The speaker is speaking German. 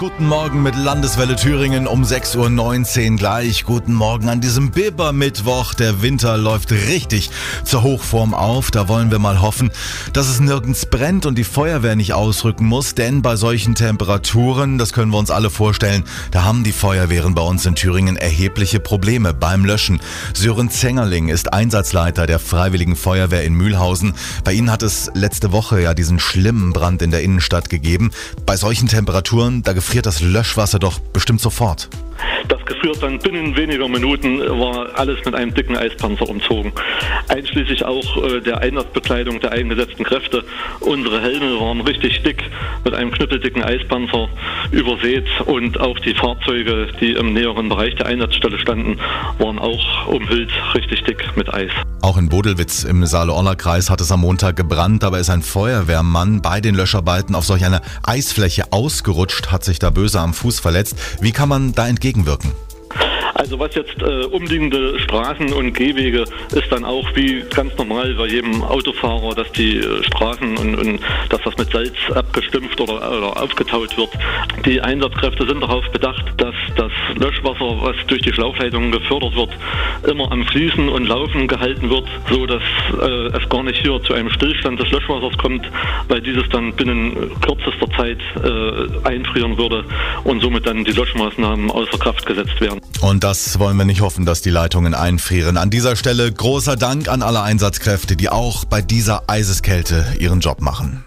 Guten Morgen mit Landeswelle Thüringen um 6.19 Uhr gleich. Guten Morgen an diesem Biber-Mittwoch. Der Winter läuft richtig zur Hochform auf. Da wollen wir mal hoffen, dass es nirgends brennt und die Feuerwehr nicht ausrücken muss. Denn bei solchen Temperaturen, das können wir uns alle vorstellen, da haben die Feuerwehren bei uns in Thüringen erhebliche Probleme beim Löschen. Sören Zengerling ist Einsatzleiter der Freiwilligen Feuerwehr in Mühlhausen. Bei Ihnen hat es letzte Woche ja diesen schlimmen Brand in der Innenstadt gegeben. Bei solchen Temperaturen, da gefriert das Löschwasser doch bestimmt sofort. Das gefriert dann binnen weniger Minuten war alles mit einem dicken Eispanzer umzogen. Einschließlich auch äh, der Einsatzbekleidung der eingesetzten Kräfte. Unsere Helme waren richtig dick mit einem knüppeldicken Eispanzer übersät und auch die Fahrzeuge, die im näheren Bereich der Einsatzstelle standen, waren auch umhüllt richtig dick mit Eis. Auch in Bodelwitz im Saale-Orla-Kreis hat es am Montag gebrannt. Dabei ist ein Feuerwehrmann bei den Löscharbeiten auf solch einer Eisfläche ausgerutscht, hat sich da böse am Fuß verletzt. Wie kann man da entgegenwirken? wirken. Also was jetzt äh, umliegende Straßen und Gehwege ist dann auch wie ganz normal bei jedem Autofahrer, dass die äh, Straßen und, und, dass das mit Salz abgestimpft oder, oder aufgetaut wird. Die Einsatzkräfte sind darauf bedacht, dass das Löschwasser, was durch die Schlauchleitungen gefördert wird, immer am Fließen und Laufen gehalten wird, so dass äh, es gar nicht hier zu einem Stillstand des Löschwassers kommt, weil dieses dann binnen kürzester Zeit äh, einfrieren würde und somit dann die Löschmaßnahmen außer Kraft gesetzt werden. Und das wollen wir nicht hoffen, dass die Leitungen einfrieren. An dieser Stelle großer Dank an alle Einsatzkräfte, die auch bei dieser Eiseskälte ihren Job machen.